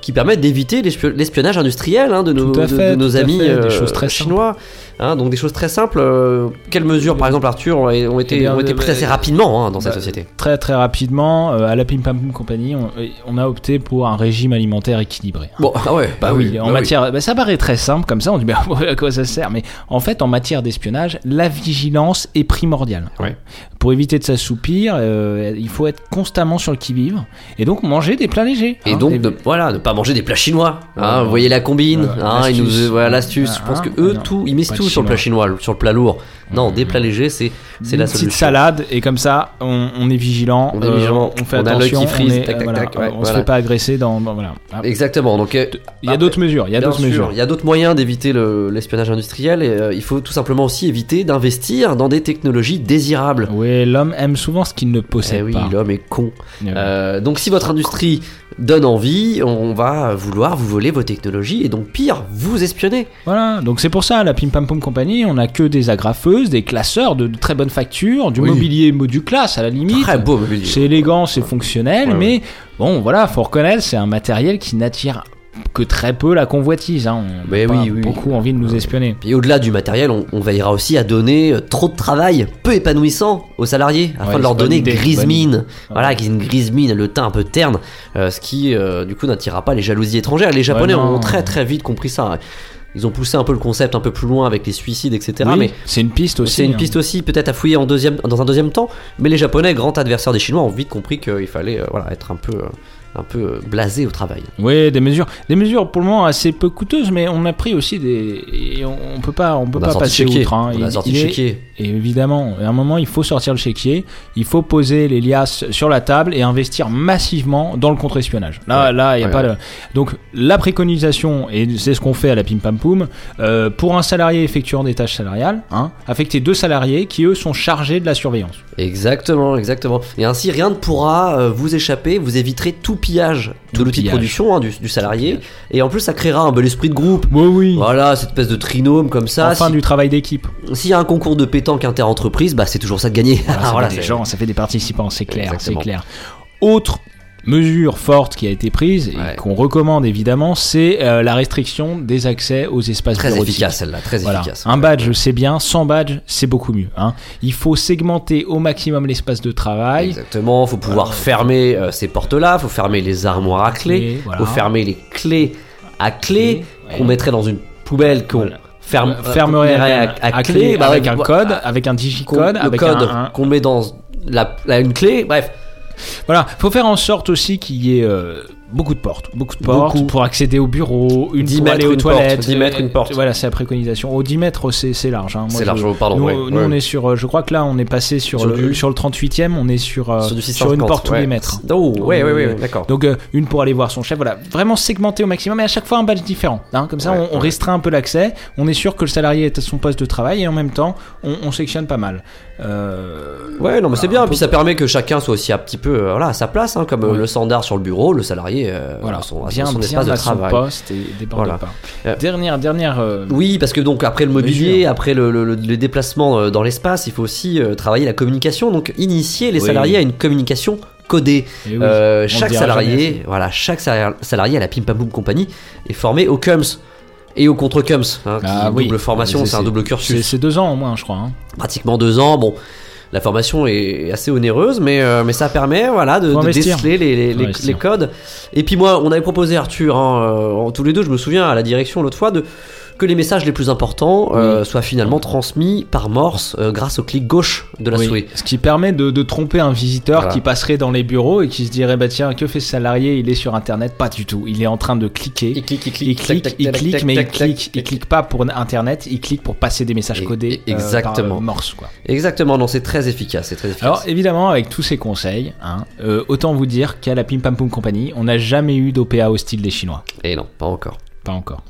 qui permettent d'éviter l'espio- l'espionnage industriel hein, de, nos, de- de amis fait, des choses très chinois. Hein, donc des choses très simples. euh, quelles mesures, par exemple, Arthur, ont, ont été, Eh bien, ont été euh, prises assez rapidement hein, dans cette bah, société Très très rapidement, euh, à la Pim Pam Poum Company, on, on a opté pour un régime alimentaire équilibré. Bon, ah ouais, Bah bah oui, oui, en bah matière, bah ça paraît très simple comme ça, on dit bah, à quoi ça sert Mais en fait, en matière d'espionnage, la vigilance est primordiale. Ouais. Pour éviter de s'assoupir, euh, il faut être constamment sur le qui-vive et donc manger des plats légers. Et hein. donc, Des- voilà, ne pas manger des plats chinois. hein, vous voyez la combine, ouais, hein, l'astuce. nous, voilà l'astuce. Je Ah, pense que eux, non, tout, ils misent tout sur le plat chinois, sur le plat lourd. Non, des plats légers, c'est, la petite solution. salade et comme ça, on, on est vigilant. On est euh, vigilant, on fait on a attention. qui frise, on est- tac, tac, voilà, tac, ouais, on se fait pas agresser dans, voilà. Exactement. Donc, euh, Il y a d'autres mesures. Il y a d'autres mesures. Il y a d'autres moyens d'éviter le- l'espionnage industriel. Et, euh, il faut tout simplement aussi éviter d'investir dans des technologies désirables. Oui, l'homme aime souvent ce qu'il ne possède Eh oui, pas. l'homme est con. Eh oui. Euh, donc si votre industrie donne envie, on va vouloir vous voler vos technologies et donc pire, vous espionner. Voilà, donc c'est pour ça, la Pim Pam Poum Company, on a que des agrafeuses, des classeurs de, de très bonne facture, du Oui. mobilier modu classe à la limite. Très beau mobilier. C'est élégant, c'est fonctionnel, Ouais, mais bon, voilà, faut reconnaître, c'est un matériel qui n'attire que très peu la convoitise. Hein. On Mais pas oui, oui. beaucoup envie de nous espionner. Et au-delà du matériel, on, on veillera aussi à donner euh, trop de travail peu épanouissant aux salariés afin Ouais, de leur donner grise mine. Voilà, une grise mine, le teint un peu terne, euh, ce qui euh, du coup n'attirera pas les jalousies étrangères. Les Japonais ont très très vite compris ça. Ils ont poussé un peu le concept un peu plus loin avec les suicides, etc. Oui, mais c'est une piste aussi. c'est une hein. piste aussi, peut-être à fouiller en deuxième, dans un deuxième temps. Mais les Japonais, grands adversaires des Chinois, ont vite compris qu'il fallait euh, voilà, être un peu, euh, un peu euh, blasé au travail. Oui, des mesures, des mesures pour le moment assez peu coûteuses, mais on a pris aussi des, et on, on peut pas, on peut On a pas sorti passer outre. hein. On a Il- sorti il le est- chéquier. Et évidemment, à un moment, il faut sortir le chéquier, il faut poser les liasses sur la table et investir massivement dans le contre-espionnage. Là, Ouais, là, il y a ouais, pas ouais. de. Donc, la préconisation, et c'est ce qu'on fait à la Pim Pam Poum, euh, pour un salarié effectuant des tâches salariales, hein, affecter deux salariés qui eux sont chargés de la surveillance. Exactement, exactement. Et ainsi, rien ne pourra euh, vous échapper, vous éviterez tout pillage de l'outil de production hein, du, du salarié. Et en plus, ça créera un bel esprit de groupe. Oui, oui. Voilà, cette espèce de trinôme comme ça. Enfin, Si- du travail d'équipe. S'il y a un concours de pétanque inter-entreprise, bah, c'est toujours ça de gagner. Voilà, ça Voilà, fait des gens, ça fait des participants, c'est clair, c'est clair. Autre mesure forte qui a été prise et qu'on recommande évidemment, c'est euh, la restriction des accès aux espaces Très bureautiques. efficace, celle-là, très Voilà. efficace. Un badge, c'est bien. Sans badge, c'est beaucoup mieux. hein. Il faut segmenter au maximum l'espace de travail. Exactement, faut pouvoir fermer euh, ces portes-là, faut fermer les armoires à Clés, voilà. faut fermer les clés à clé qu'on mettrait dans une poubelle qu'on ferme, Euh, fermerait à, à, à clé, bah avec un code, avec un digicode, avec code un, qu'on met dans la, la- une clé, bref. Voilà, faut faire en sorte aussi qu'il y ait euh, beaucoup de portes, beaucoup de portes Beaucoup. pour accéder au bureau, une 10 pour mètres, aller aux une porte, toilettes, 10 mètres, euh, une porte. Voilà, c'est la préconisation. Au 10 mètres, c'est c'est large. hein. C'est je- large, pardon, Nous, ouais, nous, ouais. on est sur, euh, je crois que là, on est passé sur, Sur le, du- sur le 38e, on est sur, euh, Sur du sur 650, une porte tous ouais. les mètres. Oh, ouais, ouais, ouais, d'accord. Donc euh, une pour aller voir son chef, voilà, vraiment segmenté au maximum, et à chaque fois un badge différent. hein. Comme ça, Ouais, on, restreint un peu l'accès. On est sûr que le salarié est à son poste de travail, et en même temps, on, on sectionne pas mal. Euh, Ouais, non, mais c'est bien. Puis ça permet que chacun soit aussi un petit peu euh, voilà, à sa place, hein, comme euh, Ouais. le standard sur le bureau, le salarié euh, Voilà, son, bien, son bien espace de à son travail. poste et déborde Voilà. pas. Euh, Dernière, dernière. euh, Oui, parce que donc après le mobilier, Mesure. après le, le- euh, dans l'espace, il faut aussi travailler la communication. Donc initier les Oui. salariés à une communication codée. Oui, Euh, chaque salarié, voilà, chaque sal- salarié à la Pim Pam Poum Company est formé au CUMS et au contre CUMS. Hein, Ah oui. double formation, c'est un double cursus. c'est deux ans au moins, je crois. hein. Pratiquement deux ans. Bon. La formation est assez onéreuse, mais, euh, mais ça permet voilà, de, de déceler les, les codes. Et puis moi, on avait proposé Arthur, hein, euh, tous les deux, je me souviens à la direction l'autre fois, de, que les messages les plus importants euh, soient finalement transmis par Morse euh, grâce au clic gauche de la Oui, souris. Ce qui permet de, de tromper un visiteur Voilà. qui passerait dans les bureaux et qui se dirait bah tiens que fait ce salarié? Il est sur internet. Pas du tout. Il est en train de cliquer. Il clique il clique il clique, tac, il clique tac, mais il clique il clique pas pour internet. Il clique pour passer des messages codés euh, Exactement. par, Morse quoi. Exactement, non, c'est très efficace, c'est très efficace. alors évidemment avec tous ces conseils hein, autant vous dire qu'à la Pim Pam Poum Company on n'a jamais eu d'OPA hostile des Chinois. Et non pas encore. Pas encore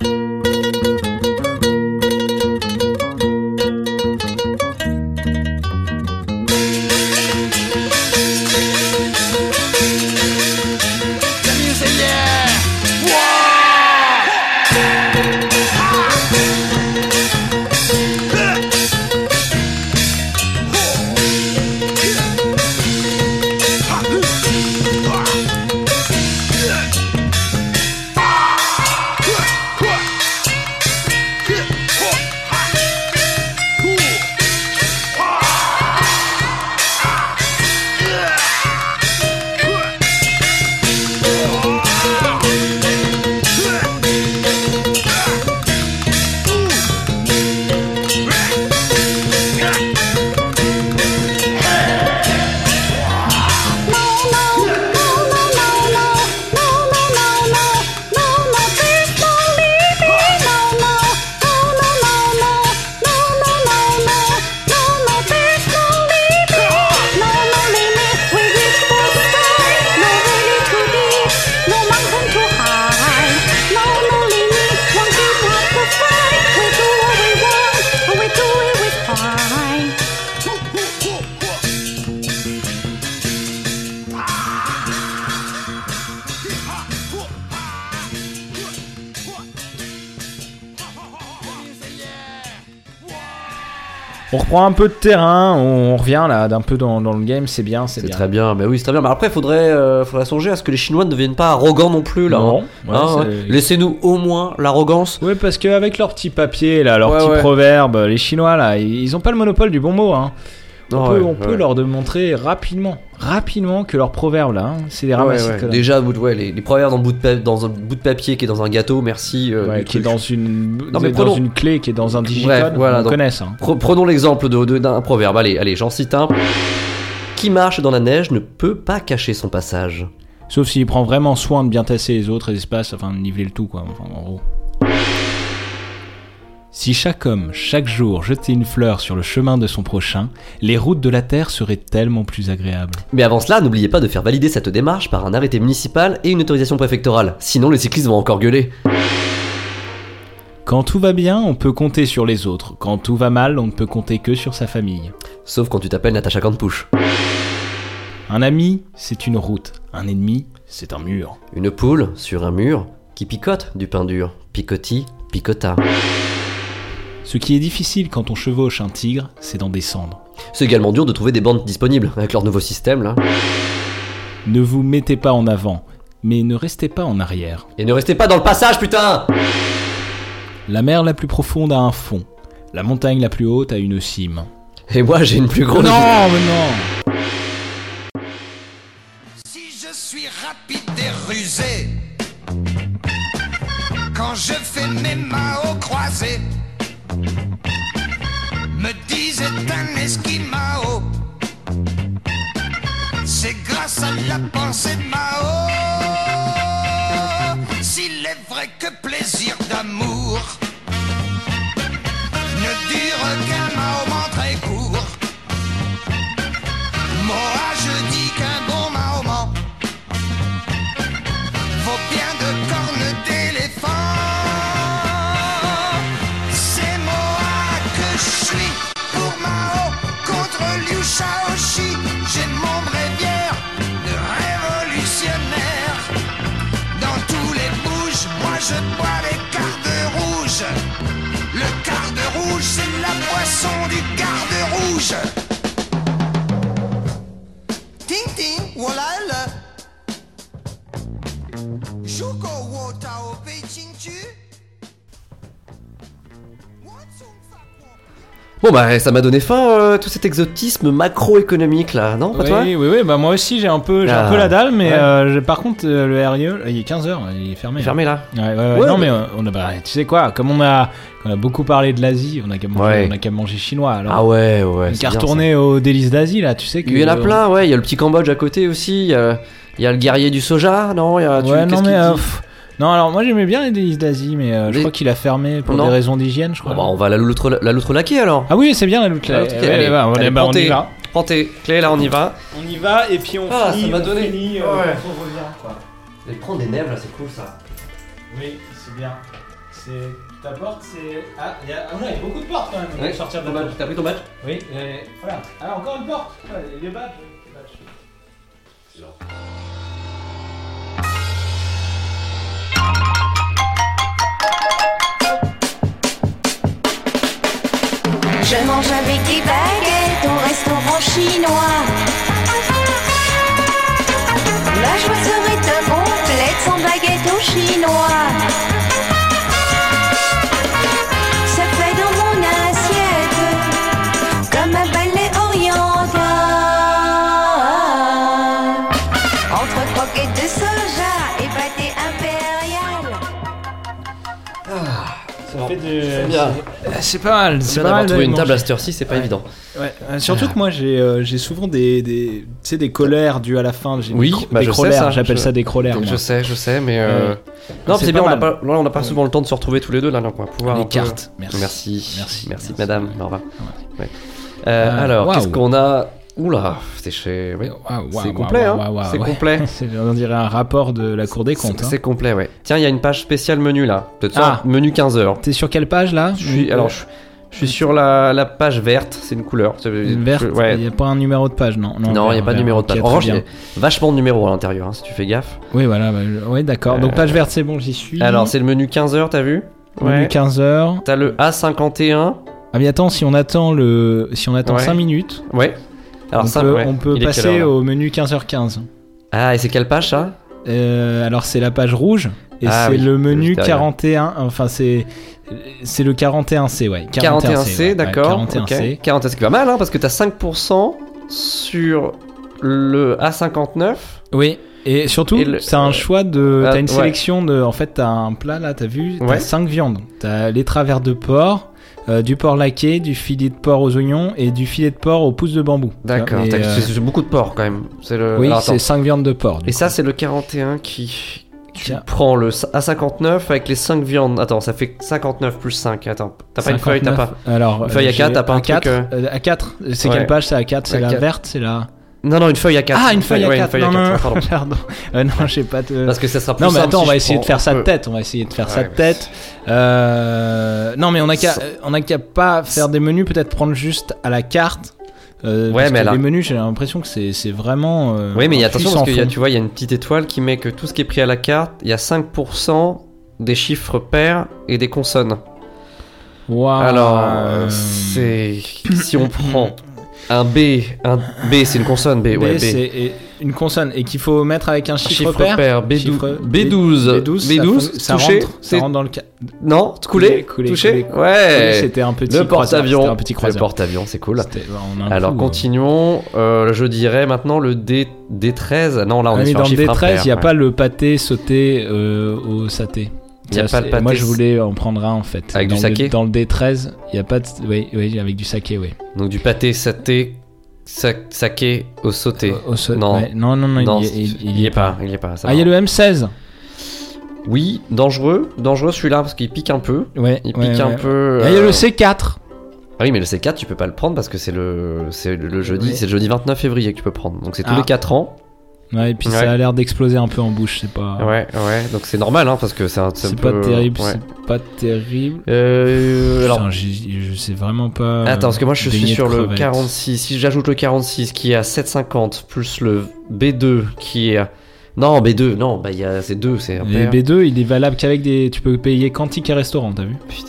reprend un peu de terrain on revient là d'un peu dans, dans le game c'est bien c'est C'est bien très bien, mais oui, c'est très bien. Mais après, faudrait, euh, faudrait songer à ce que les Chinois ne deviennent pas arrogants non plus là. Non, hein. ouais, Hein. Laissez-nous au moins l'arrogance. Oui, parce qu'avec leurs petits papiers, là, Ouais, petits ouais. proverbes, les Chinois, là, ils ont pas le monopole du bon mot. Hein. On peut, ouais, on peut ouais. leur démontrer rapidement, rapidement que leurs proverbes, là, hein, c'est des conneries. Déjà, ouais, les, les proverbes dans, bout de pa- dans un bout de papier qui est dans un gâteau, merci. euh, qui est dans une, Non, mais dans prenons- une clé, qui est dans un digicode, voilà, on donc, connaît ça. hein. pre- prenons l'exemple de- de- d'un proverbe. Allez, allez, j'en cite un. Qui marche dans la neige ne peut pas cacher son passage. Sauf s'il prend vraiment soin de bien tasser les autres espaces, enfin de niveler le tout, quoi, enfin, en gros. Si chaque homme, chaque jour, jetait une fleur sur le chemin de son prochain, les routes de la Terre seraient tellement plus agréables. Mais avant cela, n'oubliez pas de faire valider cette démarche par un arrêté municipal et une autorisation préfectorale. Sinon, les cyclistes vont encore gueuler. Quand tout va bien, on peut compter sur les autres. Quand tout va mal, on ne peut compter que sur sa famille. Sauf quand tu t'appelles Natacha Campouche. Un ami, c'est une route. Un ennemi, c'est un mur. Une poule sur un mur qui picote du pain dur. Picotis, picota. Ce qui est difficile quand on chevauche un tigre, c'est d'en descendre. C'est également dur de trouver des bandes disponibles avec leur nouveau système là. Ne vous mettez pas en avant, mais ne restez pas en arrière. Et ne restez pas dans le passage, putain La mer la plus profonde a un fond. La montagne la plus haute a une cime. Et moi j'ai une plus grosse. Non, mais non Si je suis rapide et rusé, quand je fais mes Mao croisés, à la pensée de Mao. S'il est vrai que plaisir d'amour ne dure qu'un moment très court. Moi je dis qu'un bon Mahomet vaut bien de cornes d'éléphant. C'est moi que je suis pour Mao contre Liu Shaoxi. loser. Bon bah ça m'a donné faim euh, tout cet exotisme macroéconomique là, non pas oui, toi oui, oui, bah moi aussi j'ai un peu, j'ai Ah. un peu la dalle, mais Ouais. euh, par contre euh, le RIE, il est 15h, il est fermé. Fermé là Ouais, ouais, ouais. Ouais, non mais- mais on a, bah, tu sais quoi, comme on a, on a beaucoup parlé de l'Asie, on a qu'à manger, on a qu'à manger chinois. Alors, Ah ouais ouais. qu'à retourner aux délices d'Asie là, tu sais que. Il y en a plein, ouais. Il y a le petit Cambodge à côté aussi. Il y a, il y a le guerrier du soja, non il y a, tu- Ouais, non mais non alors moi j'aimais bien les délices d'Asie, mais euh, je crois qu'il a fermé pour Non. des raisons d'hygiène, je Bon, crois. bah, on va à la loutre, la loutre laquée alors. Ah oui, c'est bien la loutre La loutre on, allez, est- bah, prends on y tes- va. Prends tes clés là, on y va. On y va et puis on Ah, finit, ça m'a on donné- finit, euh, Ouais. on revient, quoi. Et prends des nèfles là, c'est cool ça. Oui, c'est bien. C'est ta porte, c'est ah, il y a... ah ouais, il y a beaucoup de portes quand même. Ouais, pour sortir de la badge. T'as pris ton badge? Oui, et voilà. Ah encore une porte. Ouais, les badges. les badges. Chinois. La joie serait incomplète sans baguette au chinois. Ça fait dans mon assiette comme un balai oriental. Entre croquettes de soja et pâté impérial. Ça fait de. C'est bien. c'est- C'est pas mal. C'est pas mal une table à cette heure-ci, c'est pas Ouais. évident. Euh, surtout que moi j'ai euh, j'ai souvent des, des, tu sais, des colères dues à la fin. J'ai Oui, des, bah, des je sais crolaires, ça, j'appelle je- ça des crolaires. Je sais, je sais, mais euh... Non, C'est c'est bien. pas On n'a mal. pas, là, on n'a pas souvent le temps de se retrouver tous les deux là, donc on va pouvoir. Les un peu- cartes, merci. merci, Merci, merci, madame. Au revoir. Ouais. Euh, Euh, alors, waouh. qu'est-ce qu'on a Oula, c'est chez. Waouh, waouh, c'est complet, waouh, hein. waouh, C'est ouais. complet. C'est- On dirait un rapport de la Cour des comptes. hein. C'est complet, ouais. Tiens, il y a une page spéciale menu là. Peut-être Ah. ça, menu 15 heures. T'es sur quelle page là? Je suis, alors, je, je suis sur la, la page verte, c'est une couleur. C'est- Verte, il ouais. n'y a pas un numéro de page, non Non, il n'y a pas de numéro de page. En revanche, il y a vachement de numéros à l'intérieur, hein, si tu fais gaffe. Oui, voilà, bah, ouais, d'accord. Donc Euh, page verte, c'est bon, j'y suis. Alors, c'est le menu 15 heures, t'as vu Menu 15 heures. T'as le A51. Ah mais attends, si on attend le, si on attend Ouais. 5 minutes, Ouais. Alors, on ça, peut, on peut Il passer heure, au menu 15h15. Ah, et c'est quelle page ça? Euh, alors c'est la page rouge et Ah c'est oui, le menu juste derrière. 41. Enfin c'est c'est le 41C, ouais. 41C, ouais, d'accord. ouais, 41C. ok. 41C, c'est pas mal, hein, parce que t'as 5% sur le A59. Oui. Et surtout, t'as un choix de, Ah, t'as une ouais. sélection de, en fait, t'as un plat là, t'as vu, t'as Ouais. 5 viandes. T'as les travers de porc, euh, du porc laqué, du filet de porc aux oignons et du filet de porc aux pousses de bambou. D'accord, euh, c'est c'est beaucoup de porc quand même. C'est le... oui, c'est 5 viandes de porc. Et coup. ça, c'est le 41 qui. Tu Tiens. prends le A59 avec les 5 viandes. Attends, ça fait 59 plus 5. Attends, t'as pas une feuille, t'as 59. pas. Alors, Une feuille euh, A4, j'ai t'as pas un A4, truc. euh, euh, A4, c'est Ouais. quelle page C'est A4, c'est la A4. verte, c'est la. Non, non, une feuille A4. Ah, une feuille ouais, A4. une feuille non, A4, non, non, pardon. Euh, non, j'ai pas de. Parce que ça sera plus Non, mais attends, si on va essayer de faire de peu. tête. On va essayer de faire ça Ouais, de mais tête. Euh, Non, mais on a qu'à, Ça- on a qu'à pas faire des menus, peut-être prendre juste à la carte. Euh, Ouais, mais là- les menus, j'ai l'impression que c'est, vraiment. euh, Oui, mais attention parce que y a- fond. tu vois, il y a une petite étoile qui met que tout ce qui est pris à la carte, il y a 5% des chiffres pairs et des consonnes. Waouh. Alors, euh, c'est. Si on prend un B, un B, c'est une consonne B, B, ouais, B. une consonne et qu'il faut mettre avec un chiffre, chiffre pair. pair, B12, Chiffre- B12, B12, ça B12, fon- ça, touché, rentre, ça rentre dans le ca- Non, coulé, coulé, touché, coulé, coulé. ouais. C'était un petit le porte-avions, le porte-avions, c'est cool. On un Alors coup, continuons. Euh, je dirais maintenant le D D13. Non, là on Ah est sur dans le chiffre D13, impair, il n'y a ouais. pas le pâté sauté euh, au saté. Il y a pas le pâté Moi, je voulais en prendre un en fait. Avec dans du le- saké Dans le D13, il n'y a pas de. Oui, oui, avec du saké, oui. Donc du pâté saté, sa- saké au sauté. Au sa- non. ouais, non, non, non, il il- il y y est pas. Il y est pas. ça Ah, il y a le M16. Oui, dangereux, dangereux celui-là parce qu'il pique un peu. Ouais, il pique ouais. un peu. Ah, il y a euh, le C4. Ah oui, mais le C4, tu peux pas le prendre parce que c'est le, c'est le, le jeudi, c'est le jeudi 29 février que tu peux prendre. Donc c'est tous Ah. les 4 ans. Ouais, et puis Ouais. ça a l'air d'exploser un peu en bouche, c'est pas. Ouais, ouais. Donc c'est normal, hein, parce que c'est un. C'est pas peu- terrible, ouais. c'est pas terrible. Euh, alors, Putain, j'ai- je sais vraiment pas. Attends, parce que moi je suis sur le crevettes. 46. Si j'ajoute le 46 qui est à 7,50 plus le B2 qui est. à- Non, B2, non, bah c'est 2, c'est un Les pair. B2, il est valable qu'avec des. Tu peux payer quantique et restaurant, t'as vu? Putain.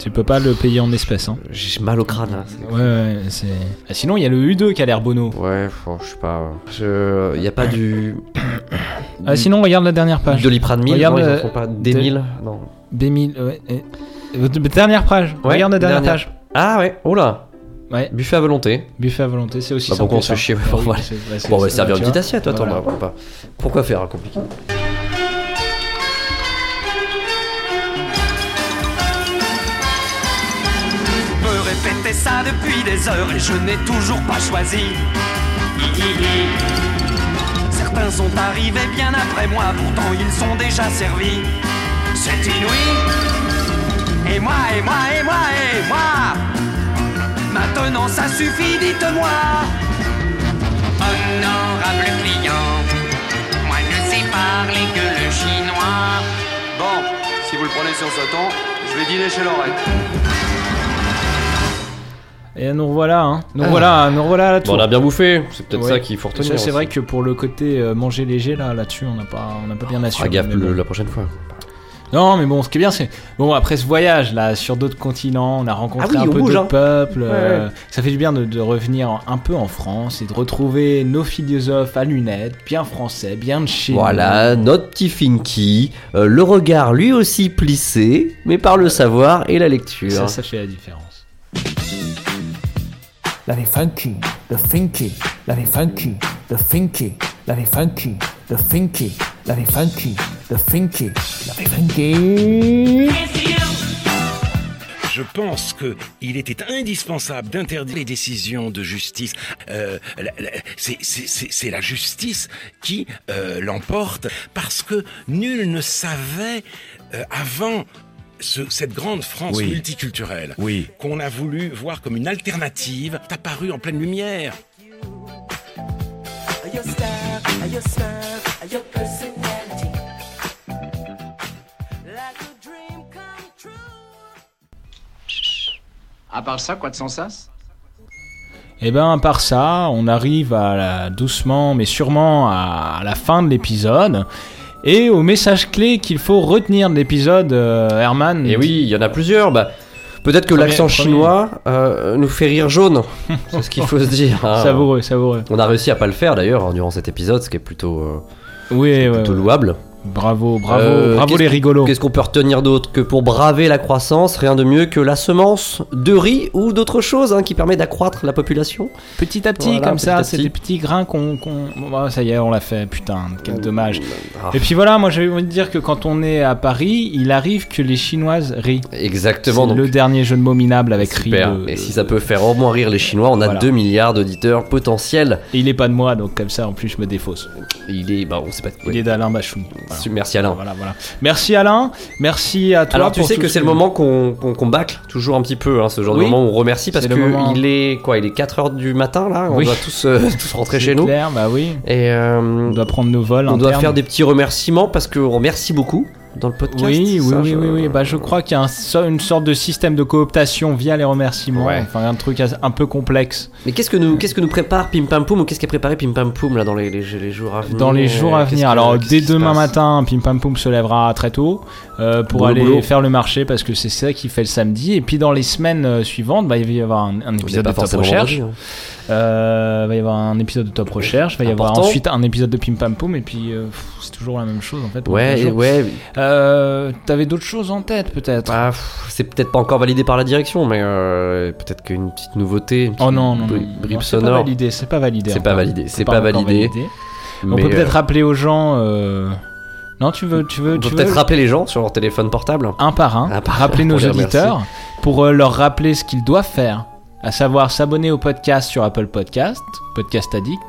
Tu peux pas le payer en espèces. Hein. J'ai mal au crâne là. Ouais, ouais, c'est. Ah, sinon, il y a le U2 qui a l'air bono. Ouais, faut- je sais pas. Je... Il y a pas du. Ah, sinon, regarde la dernière page. Doliprane 1000, Regarde non, ils en font pas. D de- 1000, non. B1000, ouais. Dernière page. Ouais, regarde la dernière dernière. page. Ah ouais, oh là. Ouais. Buffet à volonté. Buffet à volonté, c'est aussi Bah, pourquoi on se ça. Bon, on va servir une petite assiette, attends, pourquoi pas Pourquoi faire un compliqué depuis des heures et je n'ai toujours pas choisi. Certains sont arrivés bien après moi, pourtant ils sont déjà servis. C'est inouï. Et moi, et moi, et moi, et moi. Maintenant ça suffit, dites-moi. Honorable client, moi ne sais parler que le chinois. Bon, si vous le prenez sur ce ton, je vais dîner chez Lorette. Et nous revoilà, hein. Nous Ah. voilà, nous revoilà à la tour. Bon, on a bien bouffé, c'est peut-être Ouais. ça qu'il faut retenir. Ça, C'est vrai que pour le côté euh, manger léger, là, là-dessus, on n'a pas, on n'a pas bien Ah, assuré. gaffe mais le- bon. la prochaine fois. Non, mais bon, ce qui est bien, c'est bon après ce voyage là sur d'autres continents, on a rencontré Ah oui, un peu d'autres hein. peuples. Ouais, euh, ça fait du bien de, de revenir un peu en France et de retrouver nos philosophes à lunettes, bien français, bien de chez nous. Voilà, notre petit Finky, euh, le regard lui aussi plissé, mais par le savoir et la lecture. Ça, ça fait la différence. The funky, the funky. Je pense qu'il était indispensable d'interdire les décisions de justice. Euh, c'est la justice qui euh, l'emporte parce que nul ne savait euh, avant ce- cette grande France Oui. multiculturelle Oui. qu'on a voulu voir comme une alternative est apparue en pleine lumière. À part ça, quoi de sans sas? Et ben, à part ça, on arrive à la- doucement mais sûrement à, à la fin de l'épisode. Et au message clé qu'il faut retenir de l'épisode, euh, Herman. Et oui, il y en a plusieurs. Bah, peut-être que l'accent chinois euh, nous fait rire jaune. C'est ce qu'il faut se dire. hein. Savoureux, savoureux. On a réussi à pas le faire d'ailleurs hein, durant cet épisode, ce qui est plutôt, euh, Oui, ouais, plutôt ouais. louable. Bravo, bravo, Euh, bravo les rigolos. Qu'est-ce qu'on peut retenir d'autre que pour braver la croissance, rien de mieux que la semence de riz ou d'autres choses hein, qui permet d'accroître la population. Petit à petit, Voilà, comme petit ça, c'est petit. des petits grains qu'on. bon, bah, ça y est, on l'a fait, putain, quel dommage. Ah. Et puis voilà, moi j'avais envie de dire que quand on est à Paris, il arrive que les Chinoises rient. Exactement. Donc- le dernier jeu de mots minable avec riz. Super. de- Et si ça peut faire au moins rire les Chinois, on a Voilà. 2 milliards d'auditeurs potentiels. Et il est pas de moi, donc comme ça, en plus, je me défausse. Il est, bah, on sait pas. Il est d'Alain. Voilà. Merci Alain. Voilà, voilà. Merci Alain, merci à toi. Alors tu pour sais que ce c'est le moment qu'on bâcle toujours un petit peu, hein, ce genre Oui. de moment où on remercie parce que moment. il est quoi Il est 4h du matin là, on Oui. doit tous, euh, tous rentrer chez nous. bah oui. Et euh, On doit prendre nos vols on doit faire des petits remerciements parce qu'on remercie beaucoup dans le podcast. Oui, oui, Ça, oui, je- oui, oui. Bah, je crois qu'il y a un une sorte de système de cooptation via les remerciements. Ouais. Enfin, un truc un peu complexe. Mais qu'est-ce que nous, qu'est-ce que nous prépare Pim Pam Poum ou qu'est-ce qui est préparé Pim Pam Poum là dans les, les, les jours à venir Dans les jours à venir. Alors, dès demain matin, Pim Pam Poum se lèvera très tôt euh, pour Boulot, aller boulot. faire le marché parce que c'est ça qu'il fait le samedi. Et puis, dans les semaines euh, suivantes, bah, il va y avoir un, un épisode de forcément Recherche. vendredi, hein. Euh, il va y avoir un épisode de Top Recherche. Il va y avoir ensuite un épisode de Pim Pam Poum. Et puis, euh, c'est toujours la même chose en fait. Ouais, et ouais. Euh, T'avais d'autres choses en tête peut-être? Bah, c'est peut-être pas encore validé par la direction, mais euh, peut-être qu'une petite nouveauté, une Oh petite non, non, non. c'est pas validé, c'est pas validé. C'est pas validé, c'est pas validé. validé. On peut peut-être rappeler aux gens. Non, tu veux, tu veux, On tu peut veux peut-être rappeler les gens sur leur téléphone portable. un par un, Un par un, rappeler nos auditeurs pour leur rappeler ce qu'ils doivent faire, à savoir s'abonner au podcast sur Apple Podcast, Podcast Addict,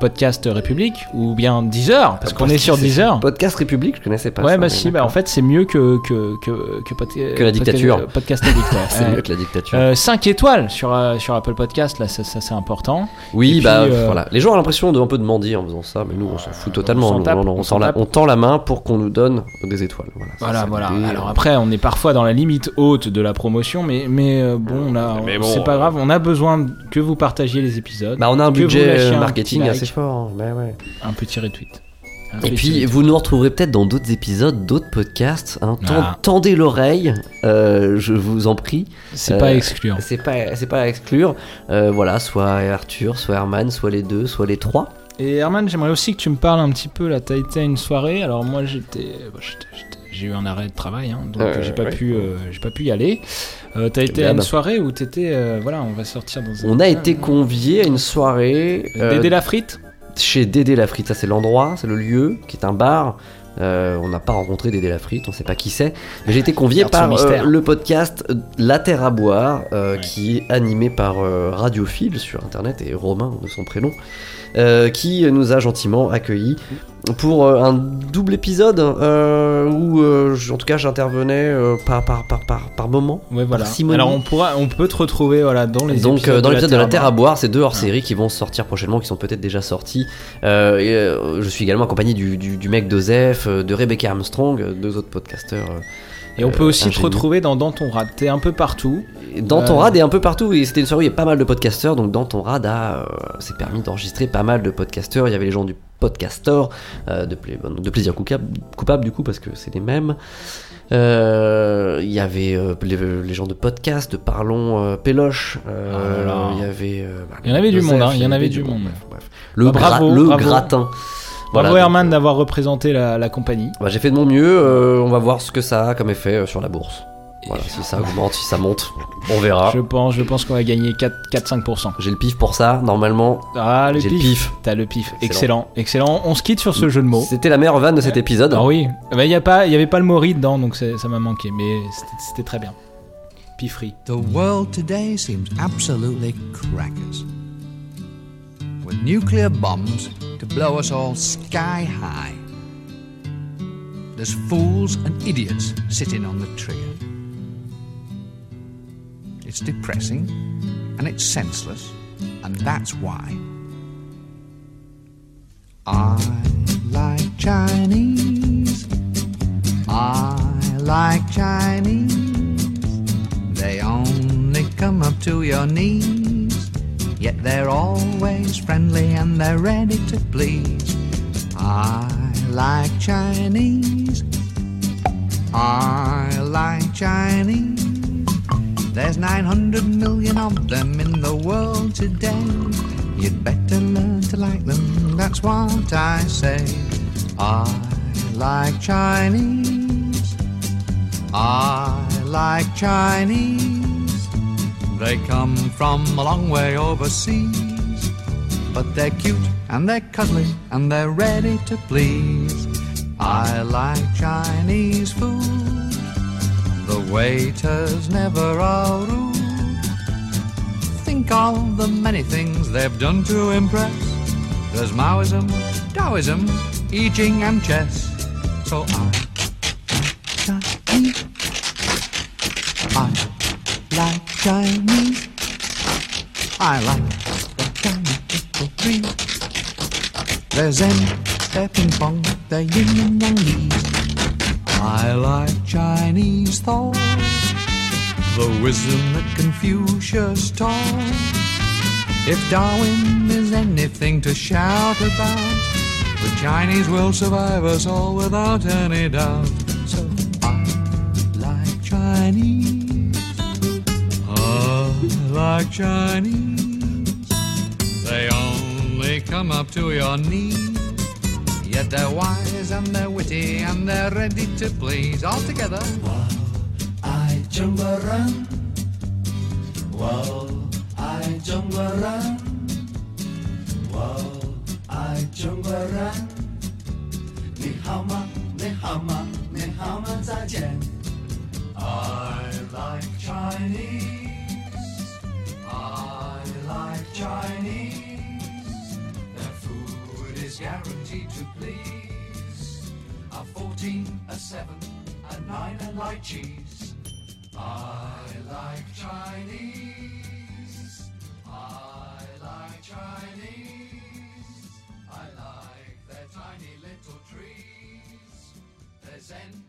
Podcast République ou bien Deezer, parce qu'on est sur Deezer. Podcast République, je connaissais pas. Ouais, ça, bah mais si, bah en fait c'est mieux que que que que, pod- Que la dictature. Podcast, podcast ouais. C'est Ouais. mieux que la dictature. Euh, 5 étoiles sur euh, sur Apple Podcast, là ça, ça, c'est important. Oui, puis, bah euh, voilà. Les gens ont l'impression de un peu de mendier en faisant ça, mais nous on s'en fout totalement. tape, on tend la, tape. on tend la main pour qu'on nous donne des étoiles. Voilà, Voilà, ça voilà. l'idée. Alors après, on est parfois dans la limite haute de la promotion, mais, mais euh, bon, là, Mais bon, c'est pas euh, grave. On a besoin que vous partagiez les épisodes. Bah on a un budget euh, marketing assez fort. hein. Ouais. Un petit retweet. Un Et puis retweet. vous nous retrouverez peut-être dans d'autres épisodes, d'autres podcasts. hein. Tend- Ah. Tendez l'oreille, euh, je vous en prie. C'est pas à exclure. C'est pas, c'est pas à exclure. Euh, voilà, soit Arthur, soit Herman, soit les deux, soit les trois. Et Herman, j'aimerais aussi que tu me parles un petit peu. Là, t'as été à une soirée. Alors moi, j'étais, bah, j'étais, j'étais- j'ai eu un arrêt de travail, hein, donc j'ai pas ouais. pu, euh, j'ai pas pu y aller. Euh, T'as été à une soirée où t'étais, euh, voilà, on va sortir dans un. On a été convié à une soirée. euh, Dédé la frite Chez Dédé la frite, ça c'est l'endroit, c'est le lieu, qui est un bar. Euh, on n'a pas rencontré Dédé la frite, on sait pas qui c'est. Mais j'ai été convié par euh, le podcast euh, La Terre à boire, euh, qui est animé par euh, Radiophile sur internet et Romain de son prénom, euh, qui nous a gentiment accueillis pour euh, un double épisode euh, où, euh, en tout cas, j'intervenais euh, par, par, par, par, par moment. Ouais, voilà. par simonie. Alors on pourra, on peut te retrouver, voilà, dans les Donc épisodes dans l'épisode de la Terre à boire. c'est deux hors-série qui vont sortir prochainement, qui sont peut-être déjà sortis. Et, je suis également accompagné du, du, du mec d'Ozef, de Rebecca Armstrong, deux autres podcasteurs. Euh, Et on peut euh, aussi te retrouver dans Dans ton rad. T'es un peu partout. Dans ton Euh, rad et un peu partout, et c'était une soirée où il y a pas mal de podcasteurs, donc dans ton rad a, euh, s'est permis d'enregistrer pas mal de podcasteurs. Il y avait les gens du Podcastor, euh, de, de Plaisir Coupable, coupable du coup, parce que c'est les mêmes. Euh, Il y avait euh, les, les gens de podcast, de Parlons euh, Péloche. euh, Ah. Il y avait. euh, bah, Il y en avait du monde, hein, il y en avait du monde. bref, bref. Le, bravo, le bravo. gratin. Bravo Voilà, Herman d'avoir représenté la, la compagnie. Bah, j'ai fait de mon mieux, euh, on va voir ce que ça a comme effet euh, sur la bourse. Voilà, si ça augmente, si ça monte, on verra. Je pense, je pense qu'on va gagner 4-5%. J'ai le pif pour ça, normalement. Ah, le J'ai pif. le pif. T'as le pif. Excellent. Excellent. Excellent. On se quitte sur ce jeu de mots. C'était la meilleure vanne de cet épisode. Ah oui. Il y a pas, il y avait pas le mot riz dedans, donc c'est- ça m'a manqué. Mais c'était- c'était très bien. Pifri. The world today seems absolutely crackers. With nuclear bombs to blow us all sky high. There's fools and idiots sitting on the trigger. It's depressing and it's senseless, and that's why. I like Chinese. I like Chinese. They only come up to your knees, yet they're always friendly and they're ready to please. I like Chinese. I like Chinese. There's 900 million of them in the world today. You'd better learn to like them, that's what I say. I like Chinese. I like Chinese. They come from a long way overseas. But they're cute and they're cuddly and they're ready to please. I like Chinese food. The waiters never are rude. Think of the many things they've done to impress. There's Maoism, Taoism, I Ching and chess. So I Chinese. I like Chinese. I like the Chinese people tree. They're ping pong, they're yin and yang Lee. I like Chinese thought, the wisdom that Confucius taught. If Darwin is anything to shout about, the Chinese will survive us all without any doubt. So I like Chinese. I like Chinese. They only come up to your knees. Yet they're wise and they're witty and they're ready to please all together. I jungle run. Whoa, I jungle run. Whoa, I jungle run. 你好吗？你好吗？你好吗？再见。I like Chinese. Like Chinese. Their food is guaranteed to please. A 14, a 7, a 9, and light cheese. I like Chinese. I like Chinese. I like their tiny little trees. Their Zen,